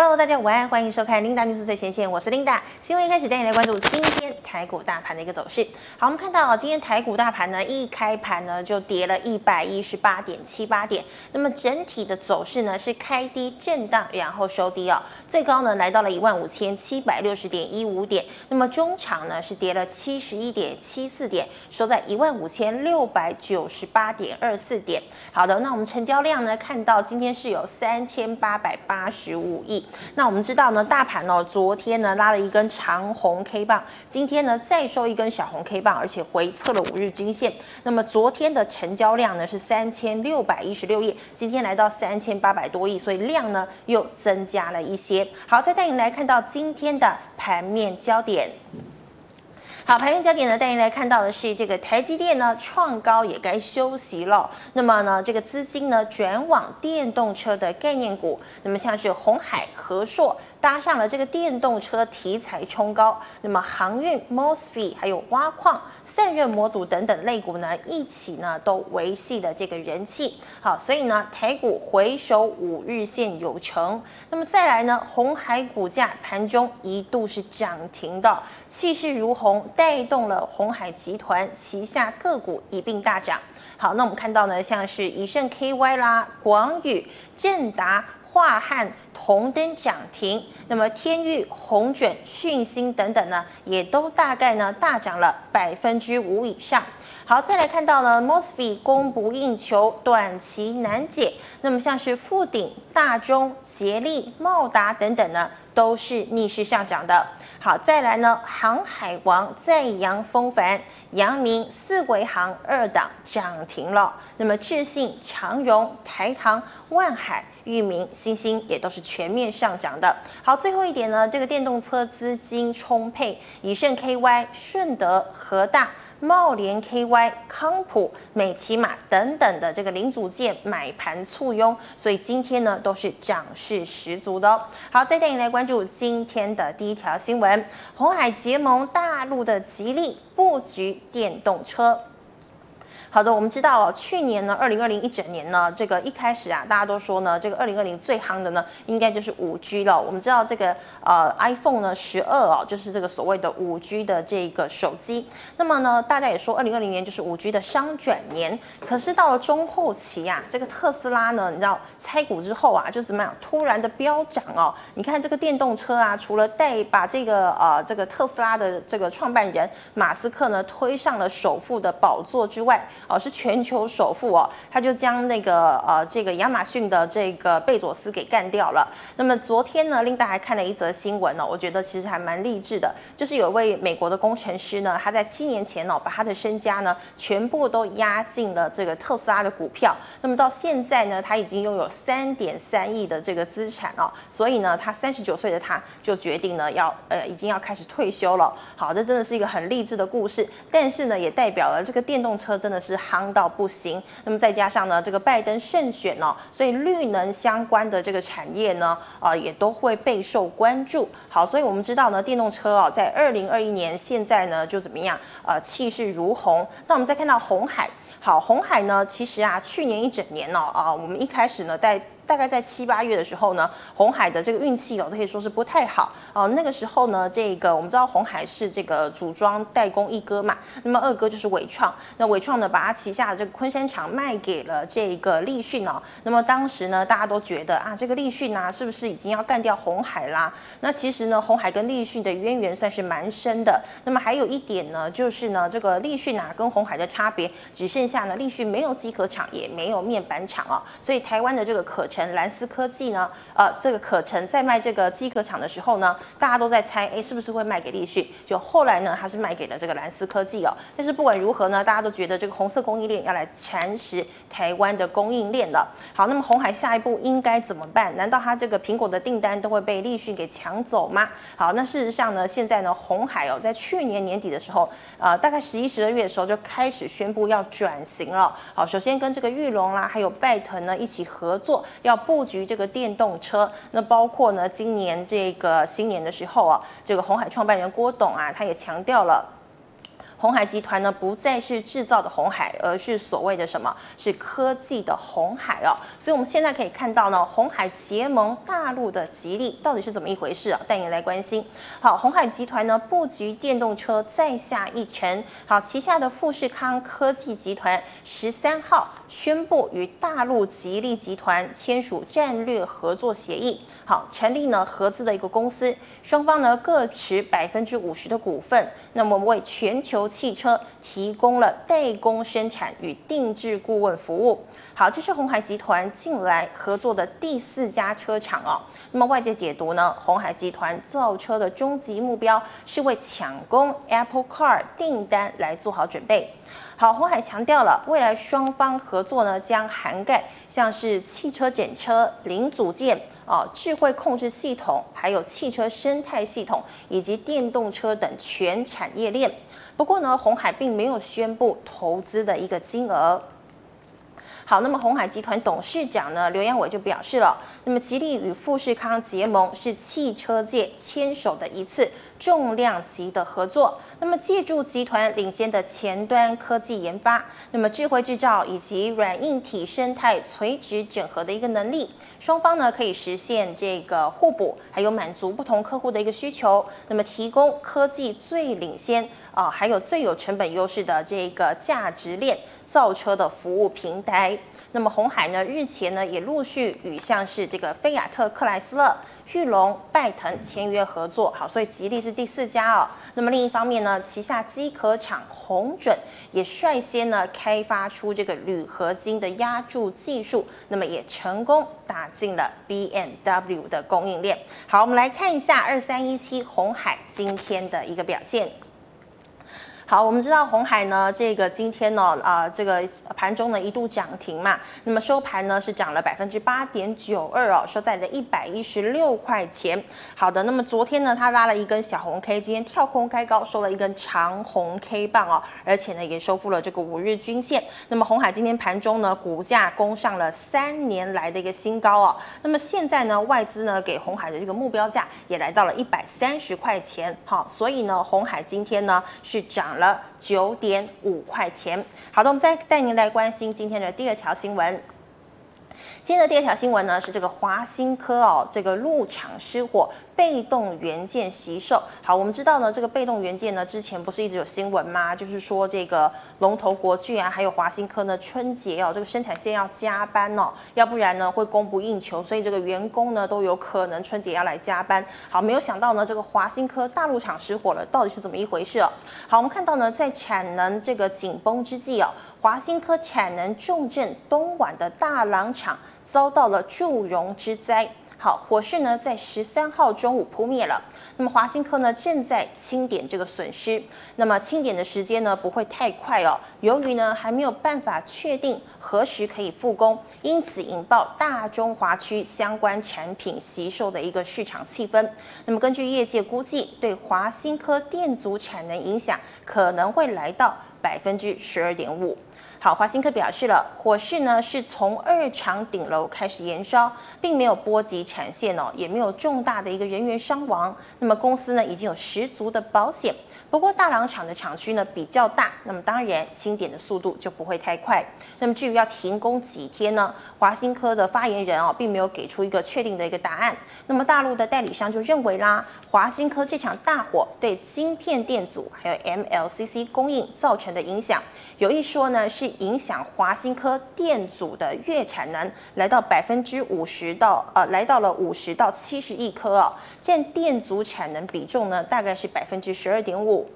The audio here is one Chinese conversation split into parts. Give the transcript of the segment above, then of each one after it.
Hello，大家午安，欢迎收看 Linda News 最前线，我是 Linda。新闻一开始带你来关注今天台股大盘的一个走势。好，我们看到今天台股大盘呢，一开盘呢就跌了一百一十八点七八点。那么整体的走势呢是开低震荡，然后收低哦，最高呢来到了一万五千七百六十点一五点。那么中场呢是跌了七十一点七四点，收在一万五千六百九十八点二四点。好的，那我们成交量呢看到今天是有三千八百八十五亿。那我们知道呢，大盘呢、昨天呢拉了一根长红 K 棒，今天呢再收一根小红 K 棒，而且回测了五日均线。那么昨天的成交量呢是三千六百一十六亿，今天来到三千八百多亿，所以量呢又增加了一些。好，再带您来看到今天的盘面焦点。好，盘面焦点呢，带您来看到的是这个台积电呢创高也该休息了。那么呢，这个资金呢转往电动车的概念股，那么像是鸿海、和硕。搭上了这个电动车题材冲高，那么航运、MOSFET 还有挖矿、散热模组等等类股呢，一起呢都维系了这个人气。好，所以呢台股回守五日线有成。那么再来呢，红海股价盘中一度是涨停的，气势如虹，带动了鸿海集团旗下个股一并大涨。好，那我们看到呢，像是以盛 KY 啦、广宇、正达。化汉同登涨停，那么天域、红准、讯芯等等呢，也都大概呢大涨了百分之五以上。好，再来看到呢，MOSFET 供不应求，短期难解。那么像是富鼎、大中、捷力、茂达等等呢，都是逆势上涨的。好，再来呢，航海王再扬风帆，阳明、四维航二档涨停了。那么智信、长荣、台航、万海。裕民、欣兴也都是全面上涨的。好，最后一点呢，这个电动车资金充沛，以盛 KY、顺德、和大、茂联 KY、康普、美琪玛等等的这个零组件买盘簇拥，所以今天呢都是涨势十足的哦。好，再带你来关注今天的第一条新闻：红海结盟大陆的吉利布局电动车。好的，我们知道哦，去年呢，二零二零一整年呢，这个一开始啊，大家都说呢，这个二零二零最夯的呢，应该就是五 G 了。我们知道这个呃，iPhone 呢十二哦，就是这个所谓的五 G 的这个手机。那么呢，大家也说二零二零年就是五 G 的商转年。可是到了中后期啊，这个特斯拉呢，你知道拆股之后啊，就怎么样，突然的飙涨哦。你看这个电动车啊，除了带把这个呃这个特斯拉的这个创办人马斯克呢推上了首富的宝座之外，哦，是全球首富哦，他就将那个呃这个亚马逊的这个贝佐斯给干掉了。那么昨天呢，琳达还看了一则新闻呢，我觉得其实还蛮励志的，就是有一位美国的工程师呢，他在七年前哦，把他的身家呢全部都押进了这个特斯拉的股票。那么到现在呢，他已经拥有三点三亿的这个资产哦，所以呢，他三十九岁的他就决定呢要呃已经要开始退休了。好，这真的是一个很励志的故事，但是呢，也代表了这个电动车真的是。是夯到不行，那么再加上呢，这个拜登胜选呢，所以绿能相关的这个产业呢，啊、也都会备受关注。好，所以我们知道呢，电动车哦，在二零二一年现在呢就怎么样？啊，气势如虹。那我们再看到红海，好，红海呢，其实啊，去年一整年呢、啊、我们一开始呢在。大概在七八月的时候呢，红海的这个运气哦，可以说是不太好哦。那个时候呢，这个我们知道红海是这个组装代工一哥嘛，那么二哥就是伟创。那伟创呢，把他旗下的这个昆山厂卖给了这个立讯哦。那么当时呢，大家都觉得啊，这个立讯啊，是不是已经要干掉红海啦？那其实呢，红海跟立讯的渊源算是蛮深的。那么还有一点呢，就是呢，这个立讯啊，跟红海的差别，只剩下呢，立讯没有机壳厂，也没有面板厂哦。所以台湾的这个可蓝思科技呢，呃，这个可成在卖这个机壳厂的时候呢，大家都在猜，哎，是不是会卖给立讯？就后来呢，他是卖给了这个蓝思科技哦。但是不管如何呢，大家都觉得这个红色供应链要来蚕食台湾的供应链了。好，那么红海下一步应该怎么办？难道他这个苹果的订单都会被立讯给抢走吗？好，那事实上呢，现在呢，红海哦，在去年年底的时候，呃，大概十一、十二月的时候就开始宣布要转型了。好，首先跟这个玉龙啦，还有拜腾呢一起合作，要布局这个电动车。那包括呢，今年这个新年的时候啊，这个红海创办人郭董啊，他也强调了。鸿海集团呢不再是制造的红海，而是所谓的什么？是科技的红海哦。所以我们现在可以看到呢，鸿海结盟大陆的吉利到底是怎么一回事啊？带你来关心。好，鸿海集团呢布局电动车再下一城。好，旗下的富士康科技集团十三号宣布与大陆吉利集团签署战略合作协议。好，成立呢合资的一个公司，双方呢各持百分之五十的股份。那么为全球汽车提供了代工生产与定制顾问服务。好，这是鸿海集团近来合作的第四家车厂哦。那么外界解读呢，鸿海集团造车的终极目标是为抢攻 Apple Car 订单来做好准备。好，鸿海强调了，未来双方合作呢将涵盖像是汽车整车、零组件。哦，智慧控制系统，还有汽车生态系统，以及电动车等全产业链。不过呢，鸿海并没有宣布投资的一个金额。好，那么鸿海集团董事长呢，刘扬伟就表示了，那么吉利与富士康结盟是汽车界牵手的一次重量级的合作。那么借助集团领先的前端科技研发，那么智慧制造以及软硬体生态垂直整合的一个能力，双方呢可以实现这个互补，还有满足不同客户的一个需求。那么提供科技最领先啊，还有最有成本优势的这个价值链造车的服务平台。那么鸿海呢，日前呢也陆续与像是这个菲亚特克莱斯勒、裕隆、拜腾签约合作。好，所以吉利是第四家哦。那么另一方面呢，旗下机壳厂鸿准也率先呢开发出这个铝合金的压铸技术，那么也成功打进了 BMW 的供应链。好，我们来看一下二三一七鸿海今天的一个表现。好，我们知道红海呢，这个今天呢，啊、这个盘中呢一度涨停嘛，那么收盘呢是涨了百分之八点九二哦，收在了一百一十六块钱。好的，那么昨天呢，它拉了一根小红 K，今天跳空开高，收了一根长红 K 棒哦，而且呢也收复了这个五日均线。那么红海今天盘中呢，股价攻上了三年来的一个新高哦。那么现在呢，外资呢给红海的这个目标价也来到了一百三十块钱。好，所以呢，红海今天呢是涨了九点五块钱。好的，我们再带您来关心今天的第二条新闻。今天的第二条新闻呢是这个华新科哦，这个入场失火。被动元件惜售，好，我们知道呢，这个被动元件呢，之前不是一直有新闻吗？就是说这个龙头国巨啊，还有华新科呢，春节哦，这个生产线要加班哦，要不然呢会供不应求，所以这个员工呢都有可能春节要来加班。好，没有想到呢，这个华新科大陆厂失火了，到底是怎么一回事哦？好，我们看到呢，在产能这个紧绷之际哦，华新科产能重镇东莞的大郎厂遭到了祝融之灾。好，火势呢在十三号中午扑灭了。那么华新科呢正在清点这个损失。那么清点的时间呢不会太快哦，由于呢还没有办法确定何时可以复工，因此引爆大中华区相关产品吸售的一个市场气氛。那么根据业界估计，对华新科电阻产能影响可能会来到百分之十二点五。好，华新科表示了，火势呢是从二厂顶楼开始延烧，并没有波及产线哦，也没有重大的一个人员伤亡。那么公司呢已经有十足的保险。不过大朗厂的厂区呢比较大，那么当然清点的速度就不会太快。那么至于要停工几天呢？华新科的发言人哦并没有给出一个确定的一个答案。那么大陆的代理商就认为啦，华新科这场大火对晶片电阻还有 MLCC 供应造成的影响，有一说呢是影响华新科电阻的月产能来到百分之五十到呃来到了五十到七十亿颗哦，占电阻产能比重呢大概是百分之十二点五。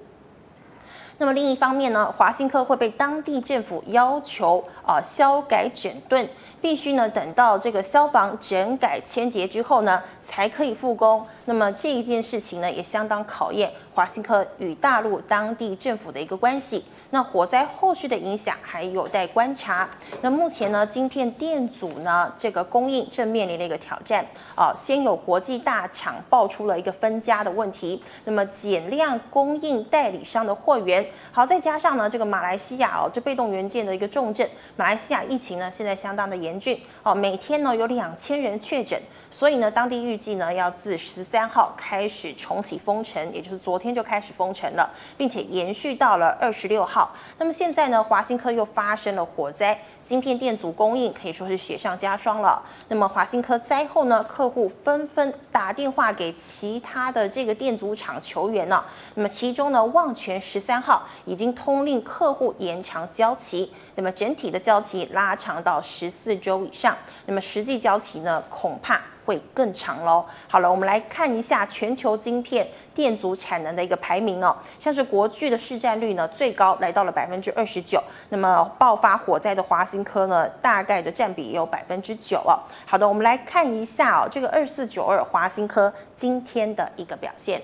那么另一方面呢，华新科会被当地政府要求啊消改整顿，必须呢等到这个消防整改签结之后呢，才可以复工。那么这一件事情呢，也相当考验华新科与大陆当地政府的一个关系。那火灾后续的影响还有待观察。那目前呢，晶片电阻呢这个供应正面临了一个挑战啊，先有国际大厂爆出了一个分家的问题，那么减量供应代理商的货源。好，再加上呢这个马来西亚哦，这被动元件的一个重镇，马来西亚疫情呢现在相当的严峻哦，每天呢有两千人确诊，所以呢当地预计呢要自十三号开始重启封城，也就是昨天天就开始封城了，并且延续到了二十六号。那么现在呢华新科又发生了火灾，晶片电阻供应可以说是雪上加霜了。那么华新科灾后呢，客户纷纷打电话给其他的这个电阻厂求援了。那么其中呢，旺泉十三号已经通令客户延长交期，那么整体的交期拉长到十四周以上。那么实际交期呢，恐怕会更长喽。好了，我们来看一下全球晶片电阻产能的一个排名哦。像是国巨的市占率呢，最高来到了百分之二十九。那么爆发火灾的华新科呢，大概的占比也有百分之九哦。好的，我们来看一下哦，这个二四九二华新科今天的一个表现。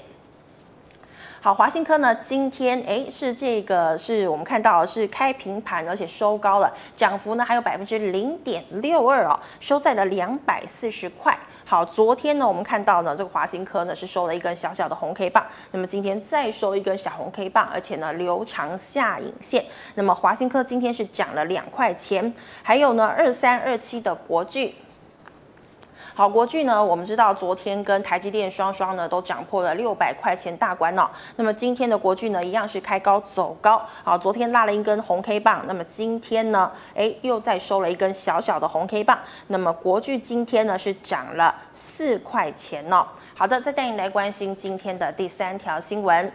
好，华新科呢，今天诶是这个是我们看到是开平盘，而且收高了，涨幅呢还有百分之零点六二哦，收在了两百四十块。好，昨天呢我们看到呢这个华新科呢是收了一根小小的红 K 棒，那么今天再收一根小红 K 棒，而且呢留长下影线，那么华新科今天是涨了两块钱，还有呢二三二七的国巨。好，国巨呢，我们知道昨天跟台积电双双呢都涨破了六百块钱大关哦。那么今天的国巨呢，一样是开高走高。好，昨天拉了一根红 K 棒，那么今天呢，哎，又再收了一根小小的红 K 棒。那么国巨今天呢是涨了四块钱哦。好的，再带你来关心今天的第三条新闻。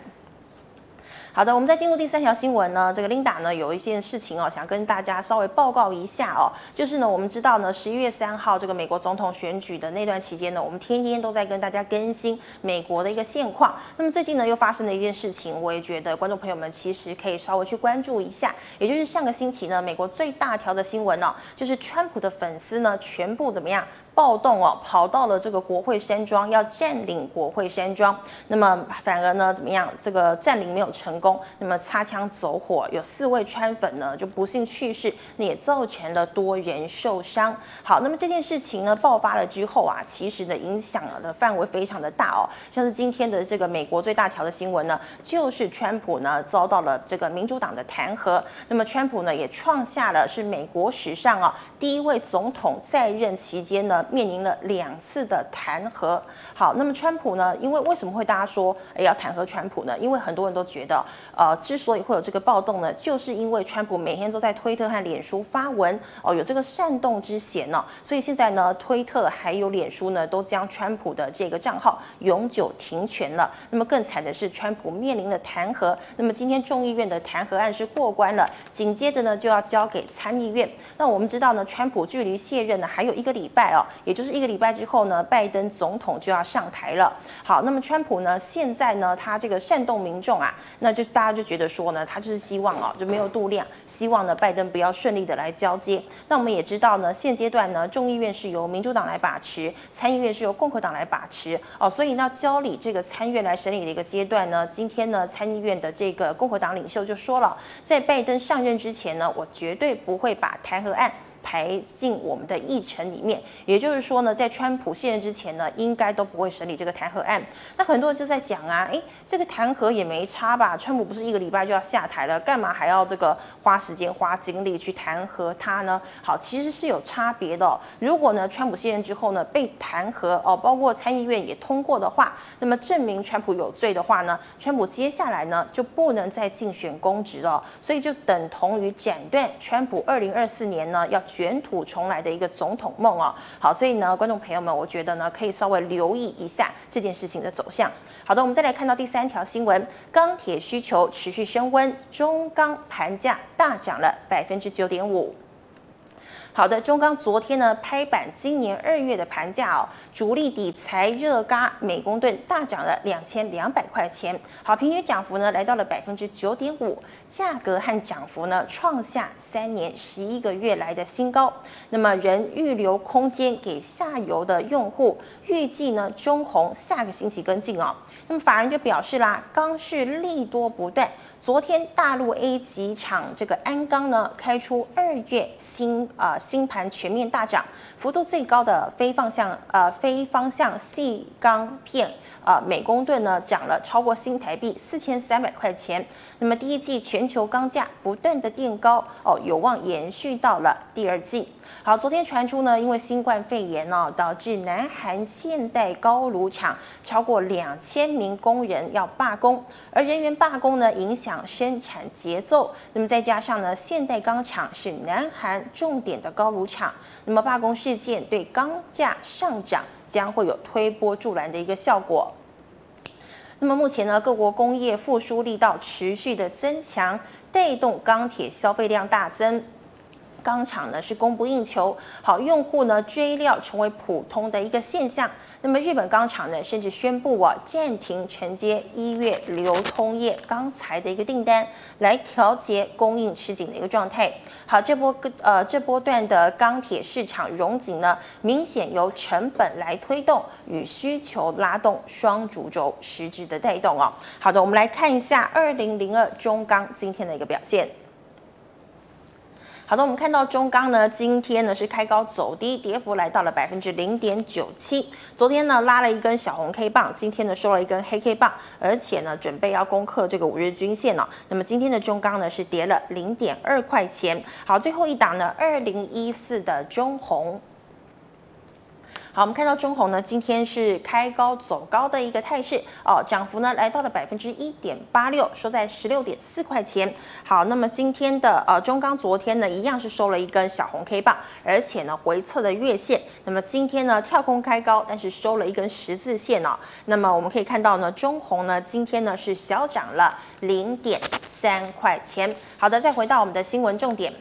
好的，我们在进入第三条新闻呢，这个 Linda 呢有一件事情哦，想跟大家稍微报告一下哦，就是呢，我们知道呢，十一月三号这个美国总统选举的那段期间呢，我们天天都在跟大家更新美国的一个现况。那么最近呢，又发生了一件事情，我也觉得观众朋友们其实可以稍微去关注一下，也就是上个星期呢，美国最大条的新闻呢，就是川普的粉丝呢全部怎么样？暴动哦，跑到了这个国会山庄，要占领国会山庄。那么反而呢，怎么样？这个占领没有成功，那么擦枪走火，有四位川粉呢就不幸去世，那也造成了多人受伤。好，那么这件事情呢爆发了之后啊，其实的影响的范围非常的大哦。像是今天的这个美国最大条的新闻呢，就是川普呢遭到了这个民主党的弹劾。那么川普呢也创下了是美国史上啊第一位总统在任期间呢。面临了两次的弹劾。好，那么川普呢？因为为什么会大家说诶要弹劾川普呢？因为很多人都觉得，呃，之所以会有这个暴动呢，就是因为川普每天都在推特和脸书发文哦，有这个煽动之嫌呢、哦。所以现在呢，推特还有脸书呢，都将川普的这个账号永久停权了。那么更惨的是，川普面临的弹劾。那么今天众议院的弹劾案是过关了，紧接着呢就要交给参议院。那我们知道呢，川普距离卸任呢还有一个礼拜哦。也就是一个礼拜之后呢，拜登总统就要上台了。好，那么川普呢，现在呢，他这个煽动民众啊，那就大家就觉得说呢，他就是希望哦，就没有度量，希望呢，拜登不要顺利的来交接。那我们也知道呢，现阶段呢，众议院是由民主党来把持，参议院是由共和党来把持哦，所以呢，交理这个参议院来审理的一个阶段呢，今天呢，参议院的这个共和党领袖就说了，在拜登上任之前呢，我绝对不会把弹劾案。排进我们的议程里面，也就是说呢，在川普卸任之前呢，应该都不会审理这个弹劾案。那很多人就在讲啊，诶，这个弹劾也没差吧？川普不是一个礼拜就要下台了，干嘛还要这个花时间花精力去弹劾他呢？好，其实是有差别的。如果呢，川普卸任之后呢，被弹劾哦，包括参议院也通过的话，那么证明川普有罪的话呢，川普接下来呢就不能再竞选公职了，所以就等同于斩断川普二零二四年呢要。卷土重来的一个总统梦哦，好，所以呢，观众朋友们，我觉得呢，可以稍微留意一下这件事情的走向。好的，我们再来看到第三条新闻，钢铁需求持续升温，中钢盘价大涨了百分之九点五。好的，中钢昨天呢拍板，今年二月的盘价哦，主力底材热轧每公吨大涨了两千两百块钱，好，平均涨幅呢来到了百分之九点五，价格和涨幅呢创下三年十一个月来的新高。那么仍预留空间给下游的用户，预计呢中红下个星期跟进哦。那么法人就表示啦，钢市利多不断。昨天大陆 A 级厂这个鞍钢呢开出二月新啊。新盘全面大涨，幅度最高的非方向呃非方向细钢片呃美公吨呢涨了超过新台币四千三百块钱。那么第一季全球钢价不断的垫高哦，有望延续到了第二季。好，昨天传出呢，因为新冠肺炎呢，导致南韩现代高炉厂超过两千名工人要罢工，而人员罢工呢，影响生产节奏。那么再加上呢，现代钢厂是南韩重点的高炉厂，那么罢工事件对钢价上涨将会有推波助澜的一个效果。那么目前呢，各国工业复苏力道持续的增强，带动钢铁消费量大增。钢厂呢是供不应求，好，用户呢追料成为普通的一个现象。那么日本钢厂呢甚至宣布啊暂停承接一月流通业钢材的一个订单，来调节供应吃紧的一个状态。好，这波呃这波段的钢铁市场融紧呢，明显由成本来推动与需求拉动双主轴实质的带动哦。好的，我们来看一下二零零二中钢今天的一个表现。好的，我们看到中钢呢，今天呢是开高走低，跌幅来到了百分之零点九七。昨天呢拉了一根小红 K 棒，今天呢收了一根黑 K 棒，而且呢准备要攻克这个五日均线了。那么今天的中钢呢是跌了零点二块钱。好，最后一档呢，二零一四的中红。好，我们看到中红呢，今天是开高走高的一个态势哦，涨幅呢来到了百分之一点八六，收在十六点四块钱。好，那么今天的呃中钢昨天呢，一样是收了一根小红 K 棒，而且呢回测的月线。那么今天呢跳空开高，但是收了一根十字线哦。那么我们可以看到呢，中红呢今天呢是小涨了零点三块钱。好的，再回到我们的新闻重点。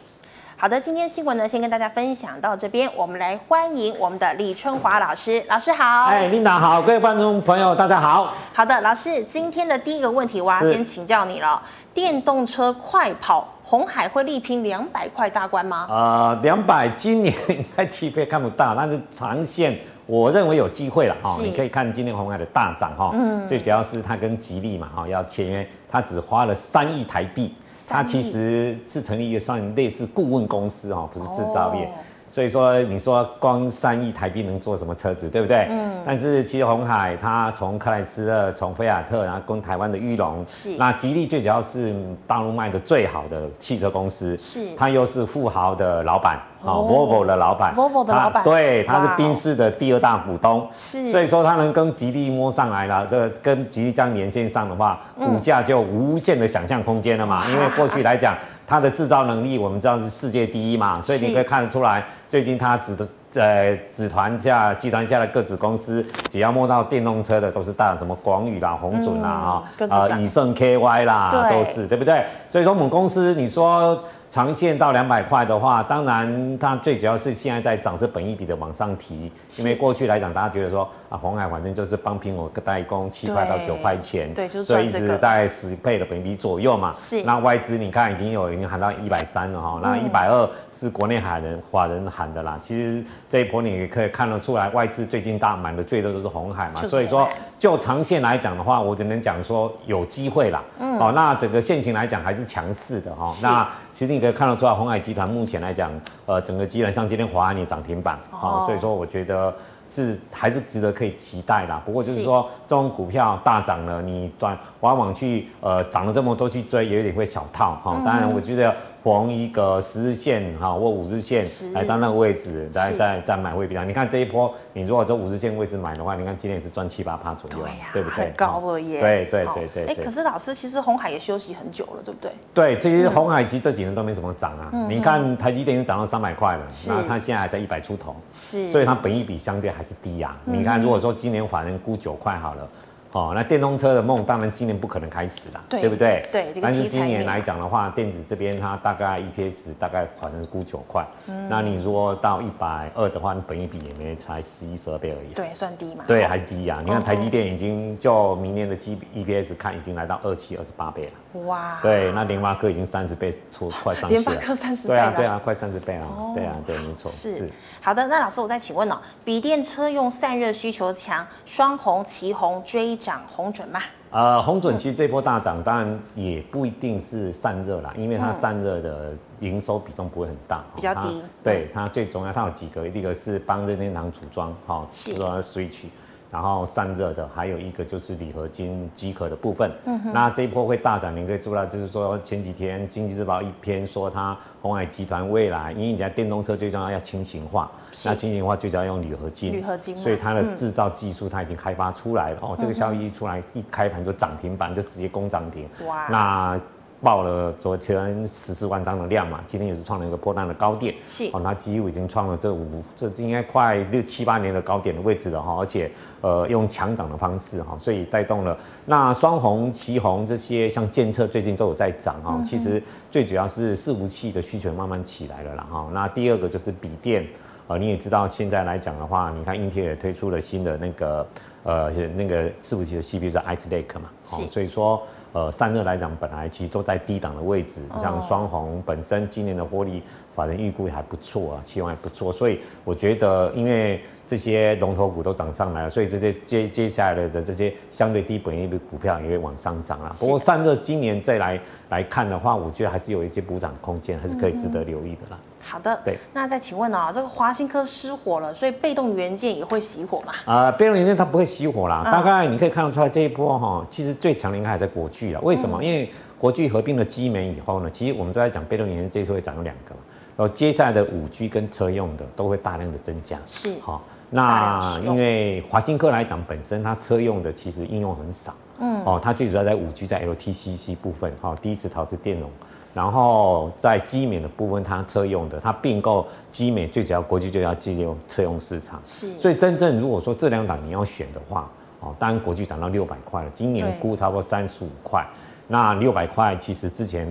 好的，今天新闻呢，先跟大家分享到这边。我们来欢迎我们的李春华老师，老师好。哎，Linda 好，各位观众朋友大家好。好的，老师，今天的第一个问题我要先请教你了。电动车快跑，红海会力拼两百块大关吗？呃，两百今年应该期配看不到，但是长线我认为有机会了哈。你可以看今天红海的大涨哈，嗯，最主要是它跟吉利嘛哈要签约，它只花了三亿台币。它其实是成立一个像类似顾问公司哦，不是制造业。所以说，你说光三亿台币能做什么车子，对不对？嗯。但是其实鸿海它从克莱斯勒、从菲亚特，然后跟台湾的裕隆，是。那吉利最主要是大陆卖的最好的汽车公司，是。它又是富豪的老板，好，Volvo 的老板，Volvo 的老板，对，他是宾士的第二大股东，是。所以说，他能跟吉利摸上来了，这跟吉利这样连线上的话，股价就无限的想象空间了嘛。因为过去来讲，它的制造能力我们知道是世界第一嘛，所以你可以看得出来。最近他指的在子团下集团下的各子公司，只要摸到电动车的，都是大什么广宇啦、红准啦啊啊、以盛 KY 啦，都是对不对？所以说我们公司，你说。长线到两百块的话，当然它最主要是现在在涨，是本一比的往上提。因为过去来讲，大家觉得说啊，红海反正就是帮苹果个代工，七块到九块钱，对，所以一直在十倍的本益比左右嘛。是。那外资你看已经有已经喊到一百三了哈，那一百二是国内海人法人喊的啦。其实这一波你也可以看得出来，外资最近大买的最多就是红海嘛。所以说就长线来讲的话，我只能讲说有机会啦。嗯。哦，那整个线型来讲还是强势的哈。那其实你可以看得出来，红海集团目前来讲，呃，整个基本上今天华安也涨停板，啊、哦，所以说我觉得是还是值得可以期待啦。不过就是说，这种股票大涨了，你断往往去呃涨了这么多去追，也有点会小套哈。当然，我觉得。逢一个十日线哈或五日线来到那个位置，再再再买会比较。你看这一波，你如果在五日线位置买的话，你看今天也是赚七八趴左右，对呀，对不对？很高了耶。对对对对。哎，可是老师，其实红海也休息很久了，对不对？对，其实红海其实这几年都没怎么涨啊。你看台积电已经涨到三百块了，那它现在还在一百出头，是，所以它本益比相对还是低呀。你看，如果说今年反正估九块好了。哦，那电动车的梦当然今年不可能开始了，对，不对？对，这个、但是今年来讲的话，电子这边它大概 EPS 大概好像是估九块，嗯，那你如果到一百二的话，你本一比也没才十一十二倍而已，对，算低嘛？对，还低呀、啊。你看台积电已经就明年的 G EPS 看已经来到二七二十八倍了，哇！对，那联发科已经三十倍出 快上去了，联发科三十倍对啊，对啊，快三十倍啊，哦、对啊，对，没错，是，是。好的，那老师我再请问哦，笔电车用散热需求强，双红、旗红追。涨红准吗？呃，红准其实这波大涨，当然也不一定是散热啦，因为它散热的营收比重不会很大，比较低。对，它最重要，它有几个，一个是帮任天堂组装，哈，组装 Switch。然后散热的，还有一个就是铝合金机壳的部分。嗯，那这一波会大涨，你可以注意到，就是说前几天《经济日报》一篇说，它鸿海集团未来，因为你家电动车最重要要轻型化，那轻型化就要用铝合金，铝合金，所以它的制造技术它已经开发出来了。嗯、哦，这个消息一出来，一开盘就涨停板，就直接攻涨停。哇，那。爆了昨天十四万张的量嘛，今天也是创了一个波段的高点，是。哦，那几乎已经创了这五这应该快六七八年的高点的位置了哈，而且呃用强涨的方式哈，所以带动了那双红、旗红这些像建策最近都有在涨哈，其实最主要是伺服器的需求慢慢起来了啦哈，那第二个就是笔电，呃你也知道现在来讲的话，你看英特尔也推出了新的那个呃那个伺服器的 CPU 是 Ice Lake 嘛，是。所以说。呃，散热来讲，本来其实都在低档的位置，像双红本身今年的获利，法人预估也还不错啊，期望还不错，所以我觉得，因为这些龙头股都涨上来了，所以这些接接下来的这些相对低本益比股票也会往上涨啊。不过散热今年再来来看的话，我觉得还是有一些补涨空间，还是可以值得留意的啦。好的，对，那再请问啊，这个华新科失火了，所以被动元件也会熄火吗？啊、呃，被动元件它不会熄火啦，嗯、大概你可以看得出来这一波哈，其实最强的应该还在国巨啊。为什么？嗯、因为国巨合并了基美以后呢，其实我们都在讲被动元件，这次会涨有两个，然后接下来的五 G 跟车用的都会大量的增加。是，好，那因为华新科来讲，本身它车用的其实应用很少，嗯，哦，它最主要在五 G 在 LTCC 部分，哈，第一次陶瓷电容。然后在基美的部分，它车用的，它并购基美，最主要国际就要进入车用市场。是，所以真正如果说这两档你要选的话，哦，当然国际涨到六百块了，今年估差不多三十五块，那六百块其实之前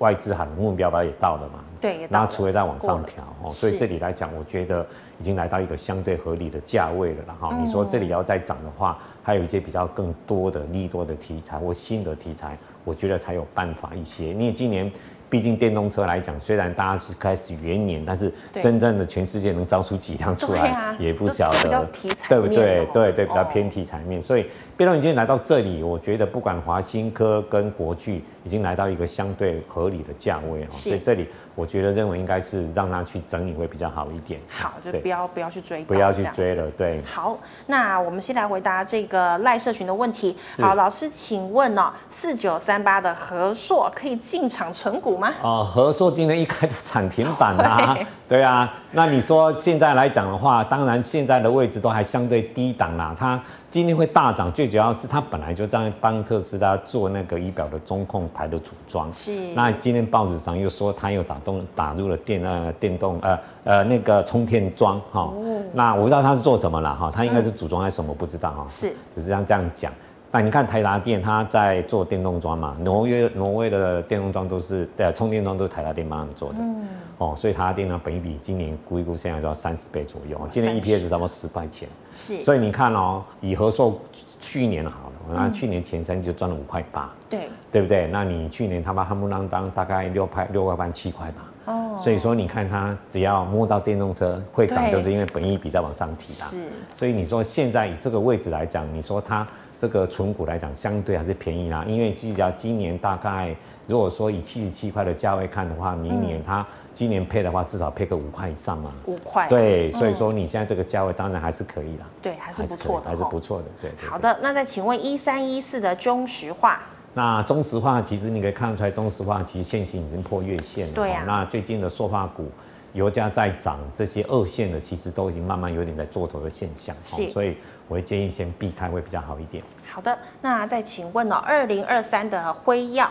外资喊的目标吧也到了嘛。对，那除非再往上调哦，所以这里来讲，我觉得已经来到一个相对合理的价位了。然后你说这里要再涨的话，还有一些比较更多的利多的题材或新的题材。我觉得才有办法一些，因为今年毕竟电动车来讲，虽然大家是开始元年，但是真正的全世界能造出几辆出来也不晓得，对不对？对对，比较偏题材面，所以被动已经来到这里，我觉得不管华新科跟国巨已经来到一个相对合理的价位哈，所以这里。我觉得认为应该是让他去整理会比较好一点。好，就不要不要去追，不要去追了。对。好，那我们先来回答这个赖社群的问题。好，老师，请问哦，四九三八的和硕可以进场存股吗？哦，和硕今天一开就涨停板 啦。对啊，那你说现在来讲的话，当然现在的位置都还相对低档啦。它今天会大涨，最主要是它本来就在帮特斯拉做那个仪表的中控台的组装。是。那今天报纸上又说它又打动打入了电呃电动呃呃那个充电桩哈。哦。那我不知道它是做什么了哈，它应该是组装还是什么不知道哈。是。只是这样这样讲。但你看台达电，它在做电动桩嘛，挪威挪威的电动桩都是对充电桩都是台达电帮他们做的。嗯。哦，所以台达电呢，本益比今年估一估，现在就要三十倍左右。今年 EPS 差不多十块钱。是。所以你看哦，以和硕去年好了，那去年前三季就赚了五块八。对。对不对？那你去年他把夯不啷当大概六块六块半七块吧。哦。所以说你看它只要摸到电动车会涨，就是因为本益比在往上提啦。是。所以你说现在以这个位置来讲，你说它。这个存股来讲，相对还是便宜啦，因为基较今年大概，如果说以七十七块的价位看的话，明年它今年配的话，至少配个五块以上嘛。五块。对，所以说你现在这个价位当然还是可以啦。对，还是不错的，还是不错的。对。好的，那再请问一三一四的中石化。那中石化其实你可以看得出来，中石化其实现行已经破月线了。对啊。那最近的塑化股。油价在涨，这些二线的其实都已经慢慢有点在做头的现象，是，所以我会建议先避开会比较好一点。好的，那再请问哦，二零二三的辉耀，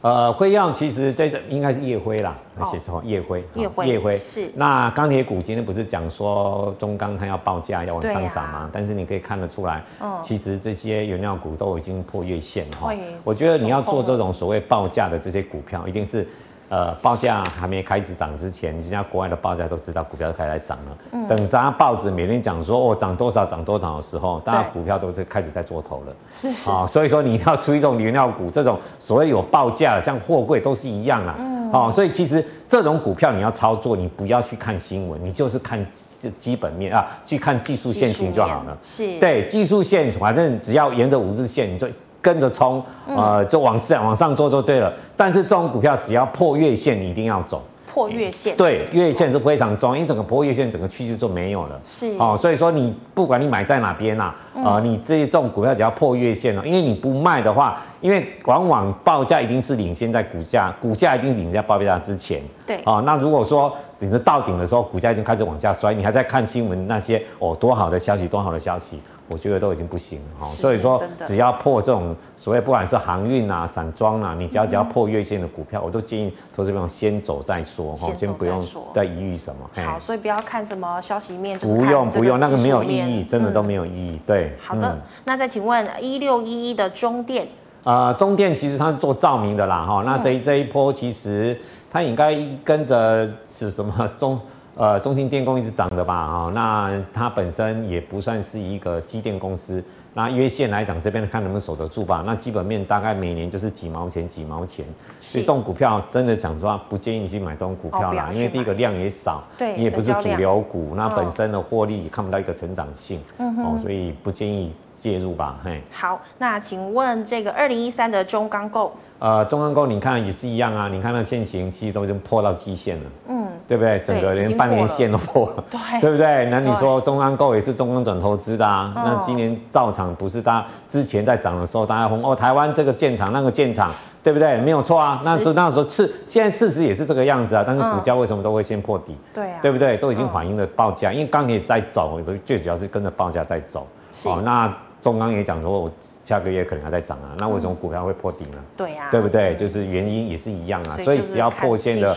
呃，辉耀其实这个应该是夜辉啦，写错，烨辉，夜辉，夜辉是。那钢铁股今天不是讲说中钢它要报价要往上涨吗？啊、但是你可以看得出来，嗯、其实这些原料股都已经破月线了。会我觉得你要做这种所谓报价的这些股票，一定是。呃，报价还没开始涨之前，人家国外的报价都知道股票开始涨了。嗯、等大家报纸每天讲说哦涨多少涨多少的时候，大家股票都是开始在做头了。是是啊、哦，所以说你一定要注意这种原料股，这种所谓有报价的，像货柜都是一样啦。嗯。哦，所以其实这种股票你要操作，你不要去看新闻，你就是看基本面啊，去看技术线型就好了。是。对，技术线反正只要沿着五日线，你就。跟着冲，呃，就往上往上做就对了。但是这种股票只要破月线，你一定要走。破月线，对，月线是非常重要，因为整个破月线，整个趋势就没有了。是哦，所以说你不管你买在哪边呐，呃，你这这种股票只要破月线了，因为你不卖的话，因为往往报价一定是领先在股价，股价一定领在报价之前。对，哦，那如果说你是到顶的时候，股价已经开始往下摔，你还在看新闻那些哦多好的消息，多好的消息。我觉得都已经不行了哈，所以说只要破这种所谓不管是航运啊、散装啊，你只要只要破月线的股票，我都建议投资朋友先走再说哈，先不用再疑虑什么。好，所以不要看什么消息面，不用不用，那个没有意义，真的都没有意义。对，好的，那再请问一六一一的中电，呃，中电其实它是做照明的啦哈，那这一这一波其实它应该跟着是什么 中？呃，中兴电工一直涨的吧，啊，那它本身也不算是一个机电公司，那约线来讲，这边看能不能守得住吧。那基本面大概每年就是几毛钱几毛钱，所以这种股票真的想说不建议你去买这种股票啦，因为第一个量也少，对，你也不是主流股，那本身的获利也看不到一个成长性，哦，所以不建议介入吧，嘿。好，那请问这个二零一三的中钢构，呃，中钢构你看也是一样啊，你看那现行其实都已经破到季线了，嗯。对不对？整个连半年线都破了，对，对不对？那你说中钢构也是中钢转投资的啊？那今年造厂不是大家之前在涨的时候，大家说哦，台湾这个建厂那个建厂，对不对？没有错啊。那时候那时候是现在事实也是这个样子啊。但是股价为什么都会先破底？对啊，对不对？都已经反映了报价，因为钢铁在走，最主要是跟着报价在走。哦，那。中钢也讲说，我下个月可能还在涨啊，那为什么股票会破底呢？对呀，对不对？就是原因也是一样啊，所以只要破线的，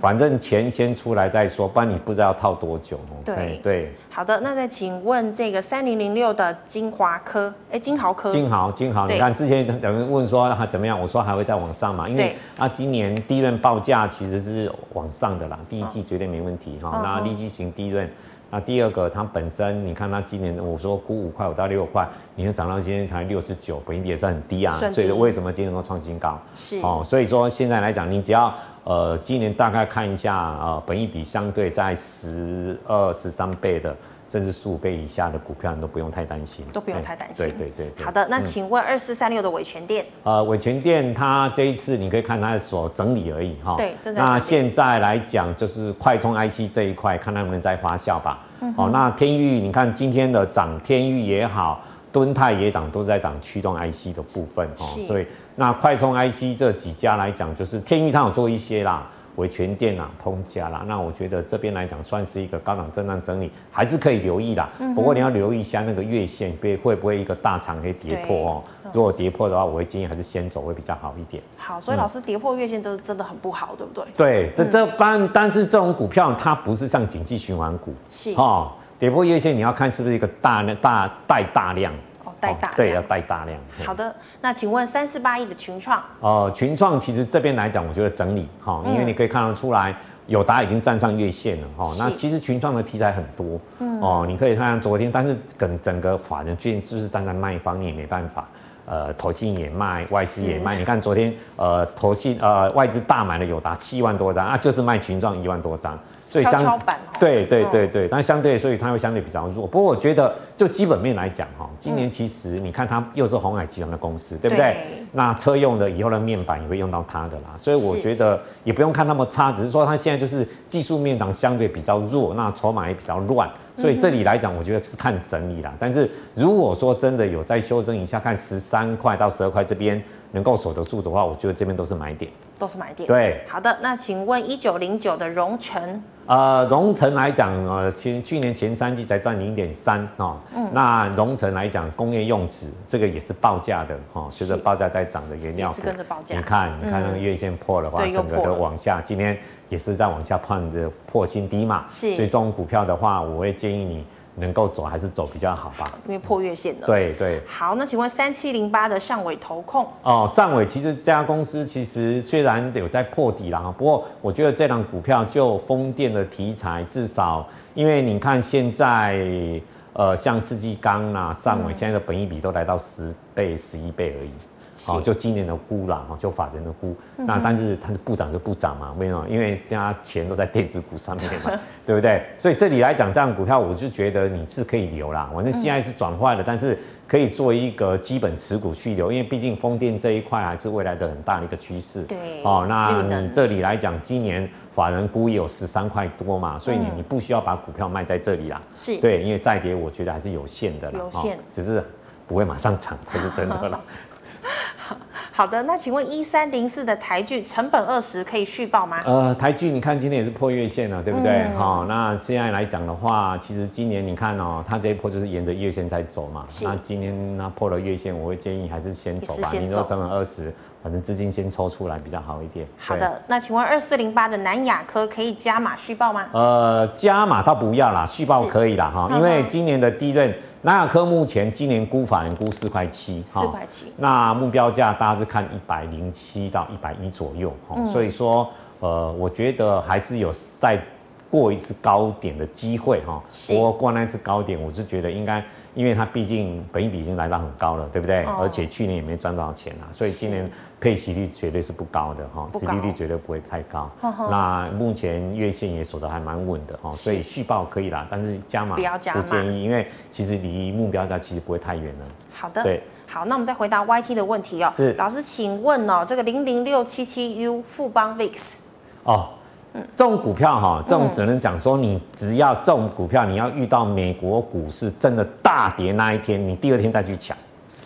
反正钱先出来再说，不然你不知道要套多久。对对。好的，那再请问这个三零零六的金华科，哎，金豪科，金豪金豪，你看之前有人问说它怎么样，我说还会再往上嘛，因为啊，今年第一轮报价其实是往上的啦，第一季绝对没问题哈，那立基型第一轮。那第二个，它本身你看它今年，我说估五块五到六块，你看涨到今天才六十九，本益比也是很低啊，所以为什么今年能够创新高？是哦，所以说现在来讲，你只要呃今年大概看一下呃，本益比相对在十二十三倍的。甚至十五倍以下的股票，你都不用太担心，都不用太担心。对对对，对。好的，那请问二四三六的伟诠电？呃，伟全电它这一次你可以看它所整理而已哈。对，正在。那现在来讲，就是快充 IC 这一块，看它能不能再发酵吧。嗯。哦，那天域，你看今天的涨，天域也好，敦泰也涨，都在涨驱动 IC 的部分哦。所以那快充 IC 这几家来讲，就是天域它有做一些啦。伟诠电啊，通家啦，那我觉得这边来讲算是一个高档震荡整理，还是可以留意的。不过你要留意一下那个月线，会会不会一个大长可以跌破哦？如果跌破的话，我会建议还是先走会比较好一点。好，所以老师跌破月线这是真的很不好，对不对？对，这这般，但是这种股票它不是像景气循环股，是哦，跌破月线你要看是不是一个大大带大量。带大、哦、对，要带大量。好的，那请问三四八亿的群创？哦、呃，群创其实这边来讲，我觉得整理哈，因为你可以看得出来，友达已经站上月线了哈。那其实群创的题材很多，嗯哦，你可以看看昨天，但是跟整个法人最近就是站在卖方，你也没办法。呃，投信也卖，外资也卖。你看昨天，呃，投信呃外资大买了友达七万多张啊，就是卖群创一万多张。所以相对对对对，但相对，所以它会相对比较弱。不过我觉得，就基本面来讲，哈，今年其实你看它又是鸿海集团的公司，对不对？对，那车用的以后的面板也会用到它的啦，所以我觉得也不用看那么差，只是说它现在就是技术面上相对比较弱，那筹码也比较乱，所以这里来讲，我觉得是看整理啦。但是如果说真的有再修正一下，看十三块到十二块这边能够守得住的话，我觉得这边都是买点，都是买点。对，好的，那请问一九零九的荣成。呃，荣成来讲，呃，前去年前三季才赚零点三哦。嗯。那荣成来讲，工业用纸这个也是报价的哈，随着报价在涨的原料。是跟着报价。你看，你看那个月线破的话，整个都往下，今天也是在往下破的破新低嘛。是。所以这种股票的话，我会建议你。能够走还是走比较好吧，因为破月线的。对对。好，那请问三七零八的上尾投控？哦，上尾其实这家公司其实虽然有在破底了哈，不过我觉得这档股票就风电的题材，至少因为你看现在呃像世纪钢啊、上尾现在的本益比都来到十倍、十一倍而已。哦，就今年的估啦，哦，就法人的估，嗯、那但是它的部涨就不涨嘛，为什么？因为家钱都在电子股上面嘛，对不对？所以这里来讲，这样股票我就觉得你是可以留啦。反正现在是转坏了，嗯、但是可以做一个基本持股去留，因为毕竟风电这一块还是未来的很大的一个趋势。对。哦，那你这里来讲，今年法人估也有十三块多嘛，所以你你不需要把股票卖在这里啦。是。对，因为再跌，我觉得还是有限的啦。有限。只是不会马上涨，这是真的啦。好的，那请问一三零四的台剧成本二十可以续报吗？呃，台剧你看今天也是破月线了，对不对？好、嗯哦，那现在来讲的话，其实今年你看哦，它这一波就是沿着月线在走嘛。那今天那破了月线，我会建议还是先走吧。你说成本二十，反正资金先抽出来比较好一点。好的，那请问二四零八的南亚科可以加码续报吗？呃，加码倒不要啦，续报可以啦哈，因为今年的低润。南亚科目前今年估法人估四块七，四块七。那目标价大家是看一百零七到一百一左右，嗯、所以说，呃，我觉得还是有再过一次高点的机会哈。不过是过那次高点，我是觉得应该。因为它毕竟本益比已经来到很高了，对不对？哦、而且去年也没赚多少钱啊，所以今年配息率绝对是不高的哈，殖利率绝对不会太高。呵呵那目前月线也守得还蛮稳的哈，所以续报可以啦，但是加码不要加码，不建议，因为其实离目标价其实不会太远了。好的，对，好，那我们再回答 YT 的问题哦。是，老师，请问哦，这个零零六七七 U 富邦 VIX 哦。这种股票哈，这种只能讲说，你只要这种股票，你要遇到美国股市真的大跌那一天，你第二天再去抢。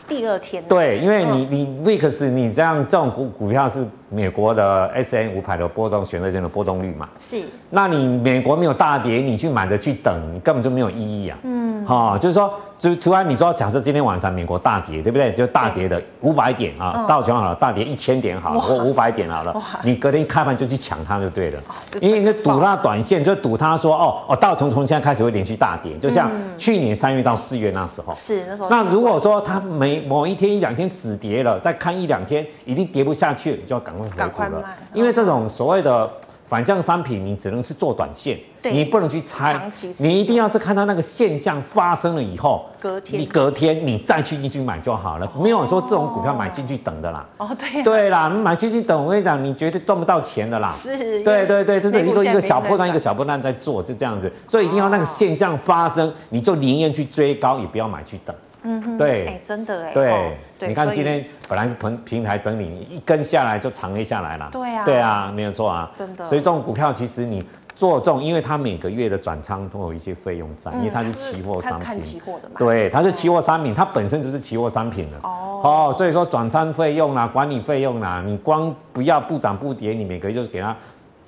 第二天。对，因为你你 weeks，你这样这种股股票是美国的 S N 五百的波动选择权的波动率嘛？是。那你美国没有大跌，你去买着去等，你根本就没有意义啊。嗯。哈，就是说。就突然你说，假设今天晚上美国大跌，对不对？就大跌的五百点啊，道琼好了，大跌一千点好了，或五百点好了，你隔天开盘就去抢它就对了，因为你赌那短线，就赌它说哦哦，道琼从现在开始会连续大跌，就像去年三月到四月那时候。是那时候。那如果说它每某一天一两天止跌了，再看一两天已经跌不下去，你就要赶快回补了，因为这种所谓的。反向商品，你只能是做短线，你不能去猜，你一定要是看到那个现象发生了以后，隔天你隔天你再去进去买就好了，哦、没有说这种股票买进去等的啦。哦，对、啊，对啦，你买进去等，我跟你讲，你绝对赚不到钱的啦。是，对对对，这是一个一个小破蛋一个小破蛋在做，就这样子，所以一定要那个现象发生，你就宁愿去追高，也不要买去等。嗯哼，对，哎，真的哎，对，你看今天本来是平平台整理，一根下来就长黑下来了，对啊，对啊，没有错啊，真的，所以这种股票其实你做这种，因为它每个月的转仓都有一些费用在，因为它是期货商品，看期货的嘛，对，它是期货商品，它本身就是期货商品的，哦，哦，所以说转仓费用啦，管理费用啦，你光不要不涨不跌，你每个月就是给它。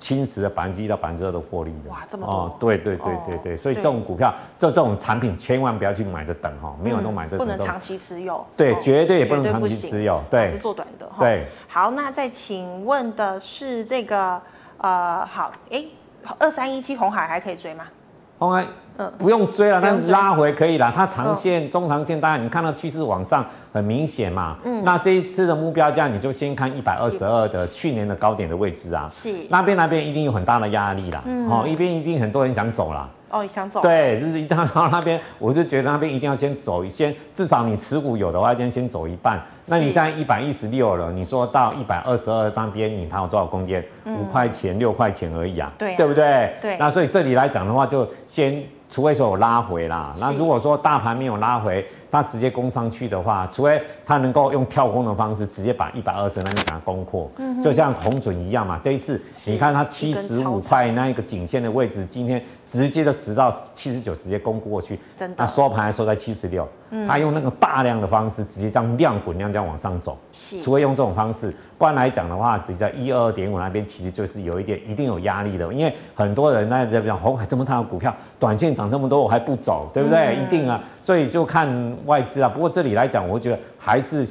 侵蚀了百分之一到百分之二的获利的，哇，这么多！哦，对对对对对，所以这种股票，这这种产品千万不要去买着等哈，没有都买着等。不能长期持有。对，绝对也不能长期持有，对，是做短的哈。对，好，那再请问的是这个呃，好，哎，二三一七红海还可以追吗？鸿海，嗯，不用追了，但拉回可以了。它长线、中长线，当然你看到趋势往上。很明显嘛，嗯，那这一次的目标价你就先看一百二十二的去年的高点的位置啊，是。那边那边一定有很大的压力啦，嗯，哦，一边一定很多人想走啦，哦，想走，对，就是一到 到那边，我是觉得那边一定要先走一先，至少你持股有的话，先先走一半。那你现在一百一十六了，你说到一百二十二那边，你还有多少空间？五块钱、六块钱而已啊，对，对不对？对，那所以这里来讲的话，就先，除非说有拉回啦，那如果说大盘没有拉回。它直接攻上去的话，除非它能够用跳空的方式直接把一百二十那边给它攻破，嗯、就像红准一样嘛。这一次你看它七十五块那一个颈线的位置，今天直接就直到七十九，直接攻过去。真的。那收盘还收在七十六，他用那个大量的方式，直接这样量滚量这样往上走。是。除非用这种方式，不然来讲的话，比较一二点五那边其实就是有一点一定有压力的，因为很多人那在讲红海这么大的股票，短线涨这么多我还不走，对不对？嗯、一定啊。所以就看外资啊，不过这里来讲，我觉得还是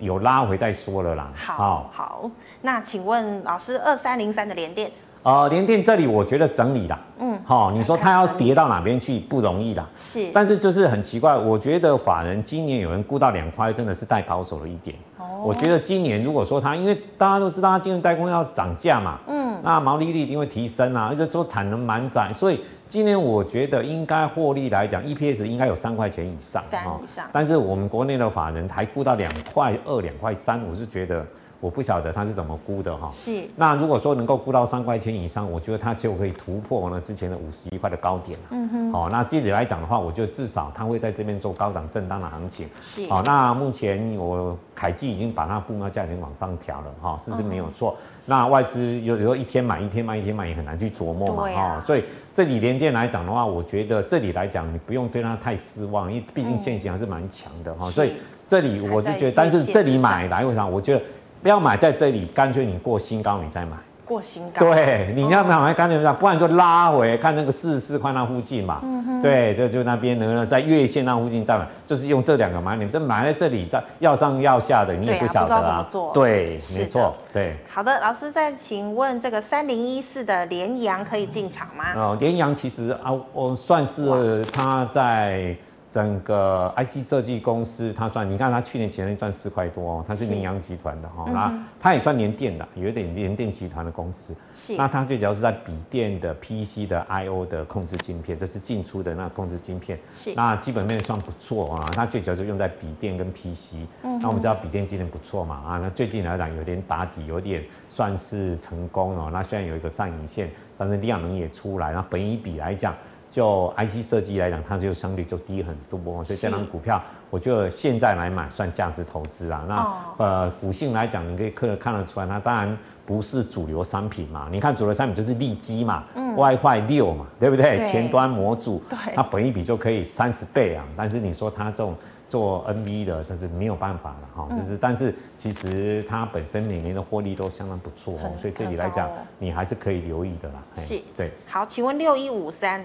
有拉回再说了啦。好，好，好，那请问老师，二三零三的连电？呃，联电这里我觉得整理啦。嗯，好，你说它要跌到哪边去不容易啦。是，但是就是很奇怪，我觉得法人今年有人估到两块，真的是太保守了一点。哦，我觉得今年如果说它，因为大家都知道它金融代工要涨价嘛，嗯，那毛利率一定会提升啊，而且说产能满载，所以。今年我觉得应该获利来讲，EPS 应该有三块钱以上，三以上。但是我们国内的法人还估到两块二、两块三，我是觉得。我不晓得它是怎么估的哈，是。那如果说能够估到三块钱以上，我觉得它就可以突破呢之前的五十一块的高点。嗯哼。好，那这里来讲的话，我觉得至少它会在这边做高档震荡的行情。是。好，那目前我凯基已经把它布标价已经往上调了哈，事实没有错。那外资有时候一天买一天卖一天卖也很难去琢磨嘛哈，所以这里连电来讲的话，我觉得这里来讲你不用对它太失望，因为毕竟现行还是蛮强的哈，所以这里我是觉得，但是这里买来为啥？我觉得。不要买在这里，干脆你过新高你再买。过新高。对，你要买干脆这样，不然就拉回看那个四十四块那附近嘛。嗯哼。对，就就那边能，在月线那附近再买，就是用这两个买点。这买在这里，但要上要下的你也不晓得啊。对，没错。对。好的，老师再请问这个三零一四的联阳可以进场吗？哦，联阳其实啊，我算是它在。整个 IC 设计公司，它算你看它去年前年赚四块多哦，它是明阳集团的哈，那它也算联电的，有点联电集团的公司。是，那它最主要是在笔电的 PC 的 IO 的控制晶片，这是进出的那控制晶片。是，那基本面算不错啊，它最主要就用在笔电跟 PC。嗯，那我们知道笔电今年不错嘛啊，那最近来讲有点打底，有点算是成功哦。那虽然有一个上影线，但是量能也出来，那本一比来讲。就 IC 设计来讲，它就相对就低很多，所以这张股票，我觉得现在来买算价值投资啊。那、哦、呃，股性来讲，你可以看看得出来，它当然不是主流商品嘛。你看主流商品就是利基嘛、嗯、，WiFi 六嘛，对不对？对前端模组，它本一比就可以三十倍啊。但是你说它这种做 NB 的，但是没有办法了哈。就是，但是其实它本身每年的获利都相当不错，所以这里来讲，你还是可以留意的啦。是，对。好，请问六一五三。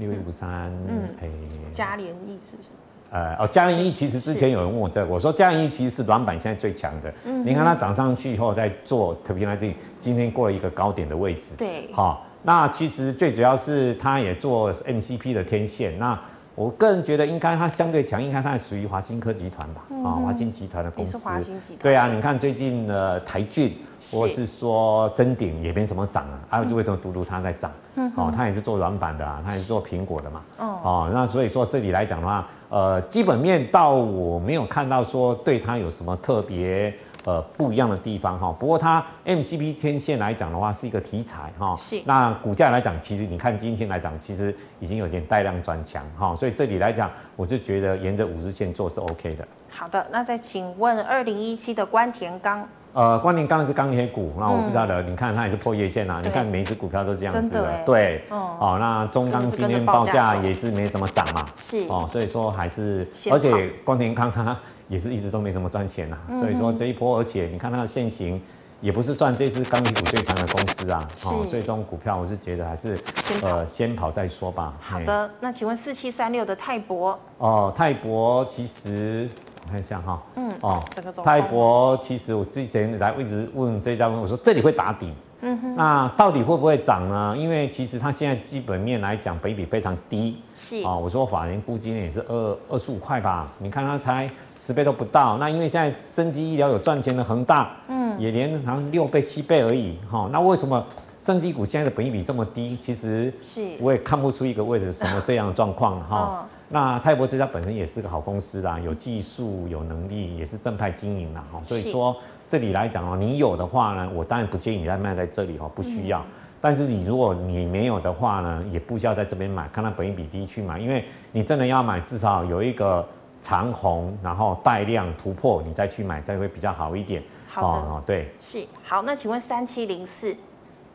六一五三，嗯，哎，嘉联益是不是？呃，哦，嘉联益其实之前有人问我这个，我说嘉联益其实是软板现在最强的。嗯，你看它涨上去以后，再做特别来这，今天过了一个高点的位置。对，好，那其实最主要是它也做 MCP 的天线。那我个人觉得，应该它相对强，应该它属于华新科集团吧？啊，华新集团的公司。是华新集团。对啊，你看最近的台俊。或是说臻鼎也没什么涨啊，还有就为什么独独它在涨？哦，它也是做软板的啊，它也是做苹果的嘛。哦，那所以说这里来讲的话，呃，基本面到我没有看到说对它有什么特别呃不一样的地方哈。不过它 MCP 天线来讲的话是一个题材哈。是。那股价来讲，其实你看今天来讲，其实已经有点带量转强哈。所以这里来讲，我就觉得沿着五日线做是 OK 的。好的，那再请问二零一七的关田钢。呃，关田钢是钢铁股，那我不知道的，嗯、你看它也是破月线啊，你看每一只股票都这样子的，对，哦，哦，那中钢今天报价也是没怎么涨嘛，是，哦，所以说还是，而且关田钢它也是一直都没什么赚钱呐，嗯、所以说这一波，而且你看它的线型也不是算这支钢铁股最强的公司啊，是哦，所以这种股票我是觉得还是先呃先跑再说吧。好的，嘿那请问四七三六的泰博？哦，泰博其实。看一下哈，嗯哦，泰博其实我之前来一直问这家问我说这里会打底，嗯哼，那到底会不会涨呢？因为其实它现在基本面来讲，北比非常低，是哦，我说法人估计也是二二十五块吧，你看它才十倍都不到，那因为现在生技医疗有赚钱的恒大，嗯，也连好像六倍七倍而已，哈，那为什么生技股现在的本益比这么低？其实是我也看不出一个为什么这样的状况哈。那泰博这家本身也是个好公司啦，有技术、有能力，也是正派经营啦。所以说这里来讲哦，你有的话呢，我当然不建议你再卖在这里哦，不需要。但是你如果你没有的话呢，也不需要在这边买，看它本益比低去买，因为你真的要买，至少有一个长红，然后带量突破，你再去买，再会比较好一点。好的，哦，对，是好。那请问三七零四？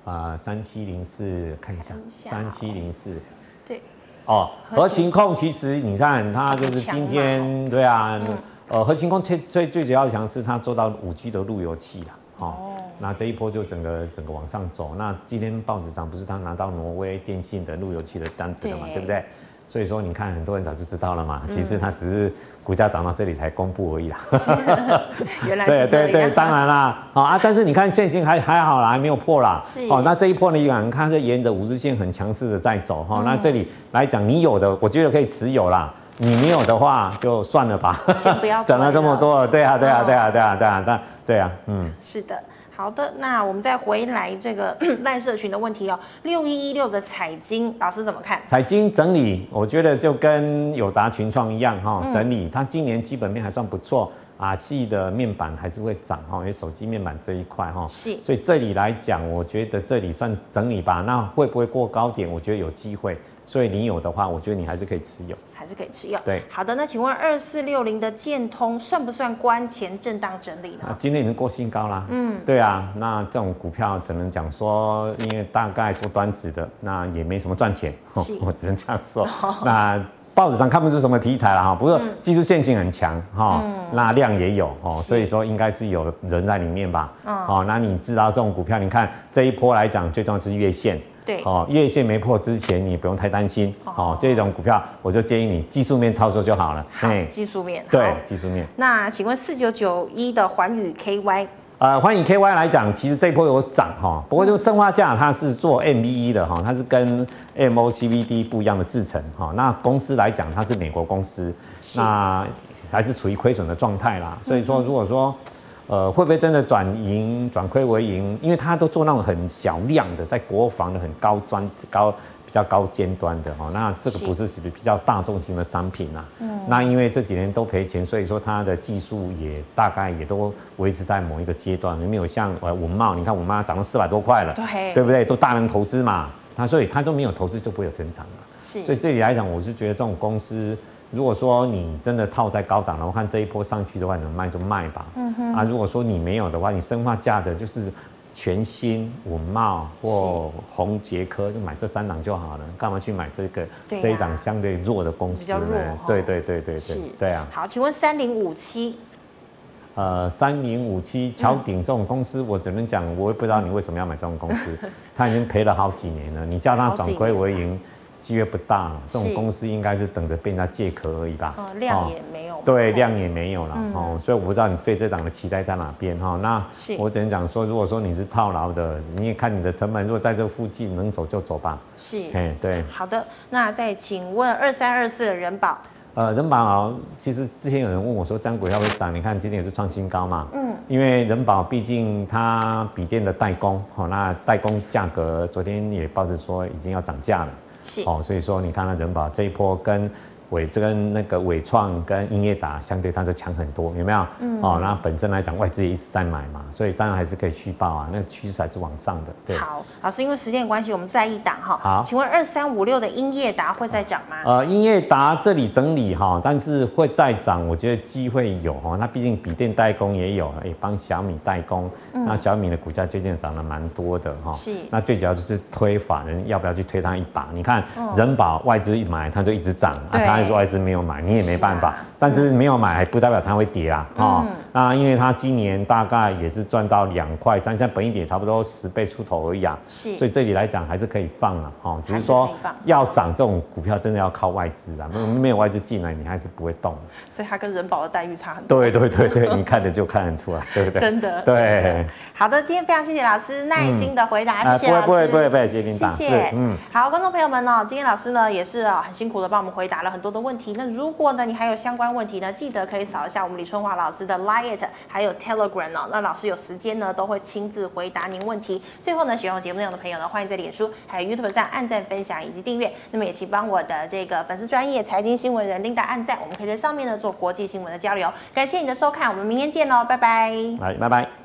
啊，三七零四，看一下，三七零四。对哦，合勤勤控其实你看它就是今天对啊，嗯、呃，合勤控最最最主要强是，它做到五 G 的路由器了，哦，哦那这一波就整个整个往上走。那今天报纸上不是他拿到挪威电信的路由器的单子了嘛，对，对不对？所以说你看很多人早就知道了嘛，其实它只是股价涨到这里才公布而已啦。原来是这样。对对对，当然啦，好啊，但是你看现金还还好啦，还没有破啦。是。哦，那这一波呢，你看是沿着五日线很强势的在走哈。那这里来讲，你有的，我觉得可以持有啦。你没有的话，就算了吧。先不要。涨了这么多，对啊对啊对啊对啊对啊对啊，嗯。是的。好的，那我们再回来这个 赖社群的问题哦，六一一六的彩晶老师怎么看？彩晶整理，我觉得就跟友达群创一样哈，整理，它今年基本面还算不错。啊，细的面板还是会涨哈，因为手机面板这一块哈，是，所以这里来讲，我觉得这里算整理吧。那会不会过高点？我觉得有机会。所以你有的话，我觉得你还是可以持有，还是可以持有。对，好的。那请问二四六零的建通算不算关前震荡整理呢？今天已经过新高啦。嗯，对啊。那这种股票只能讲说，因为大概做端子的，那也没什么赚钱，我只能这样说。那。报纸上看不出什么题材了哈，不过技术线性很强哈，嗯、那量也有哦，所以说应该是有人在里面吧。哦，那你知道这种股票，你看这一波来讲，最重要是月线。对。哦，月线没破之前，你不用太担心。哦，这种股票我就建议你技术面操作就好了。好，技术面。对，技术面。那请问四九九一的环宇 KY？呃，环宇 KY 来讲，其实这一波有涨哈，不过就生化价它是做 MBE 的哈，它是跟 MOCVD 不一样的制成哈。那公司来讲，它是美国公司，那还是处于亏损的状态啦。所以说，如果说呃会不会真的转盈转亏为盈？因为他都做那种很小量的，在国防的很高专高。比较高尖端的哈，那这个不是比较大众型的商品啊。嗯，那因为这几年都赔钱，所以说它的技术也大概也都维持在某一个阶段，没有像呃文茂，你看稳懋涨到四百多块了，对，对不对？都大量投资嘛，它所以它都没有投资就不会有增长了。是，所以这里来讲，我是觉得这种公司，如果说你真的套在高档了，我看这一波上去的话，能卖就卖吧。嗯哼，啊，如果说你没有的话，你生化价的就是。全新五茂或宏杰科就买这三档就好了，干嘛去买这个这一档相对弱的公司呢？对对对对对，对啊。好，请问三零五七，呃，三零五七桥鼎这种公司，我只能讲，我也不知道你为什么要买这种公司，他已经赔了好几年了，你叫他转亏为盈。机会不大，这种公司应该是等着被人家借壳而已吧。哦，量也没有。对，量也没有了哦，所以我不知道你对这档的期待在哪边哈。那我只能讲说，如果说你是套牢的，你也看你的成本，如果在这附近能走就走吧。是，哎，对。好的，那再请问二三二四的人保。呃，人保啊，其实之前有人问我说，这张股票会涨？你看今天也是创新高嘛。嗯。因为人保毕竟它笔电的代工，好，那代工价格昨天也报纸说已经要涨价了。是哦，所以说你看到人保这一波跟。伟这跟那个伟创跟英业达相对，它就强很多，有没有？嗯。哦，那本身来讲，外资也一直在买嘛，所以当然还是可以续报啊。那个趋势还是往上的。对。好，老师，因为时间关系，我们再一档哈。好。请问二三五六的英业达会再涨吗？呃，英业达这里整理哈，但是会再涨，我觉得机会有哈。那毕竟笔电代工也有，也，帮小米代工。嗯。那小米的股价最近涨得蛮多的哈。是。那最主要就是推法人要不要去推它一把？你看人保外资一买，它就一直涨。对。外资没有买，你也没办法。啊、但是没有买还不代表它会跌啊！啊，嗯、那因为它今年大概也是赚到两块三，现在本益比也差不多十倍出头而已啊。是，所以这里来讲还是可以放啊。哦，只是说要涨这种股票真的要靠外资啊，没有没有外资进来，你还是不会动。所以它跟人保的待遇差很多。对对对对，你看着就看得出来，对不对？真的。对。好的，今天非常谢谢老师耐心的回答，嗯、谢谢老师。不会不会不会，谢谢您。谢谢。嗯。好，观众朋友们呢，今天老师呢也是很辛苦的帮我们回答了很多的问题。那如果呢，你还有相关问题呢，记得可以扫一下我们李春华老师的还有 Telegram 哦。那老师有时间呢，都会亲自回答您问题。最后呢，喜欢我节目内容的朋友呢，欢迎在脸书还有 YouTube 上按赞、分享以及订阅。那么也请帮我的这个粉丝专业财经新闻人 Linda 按赞，我们可以在上面呢做国际新闻的交流。感谢你的收看，我们明天见喽，拜拜。来，拜拜。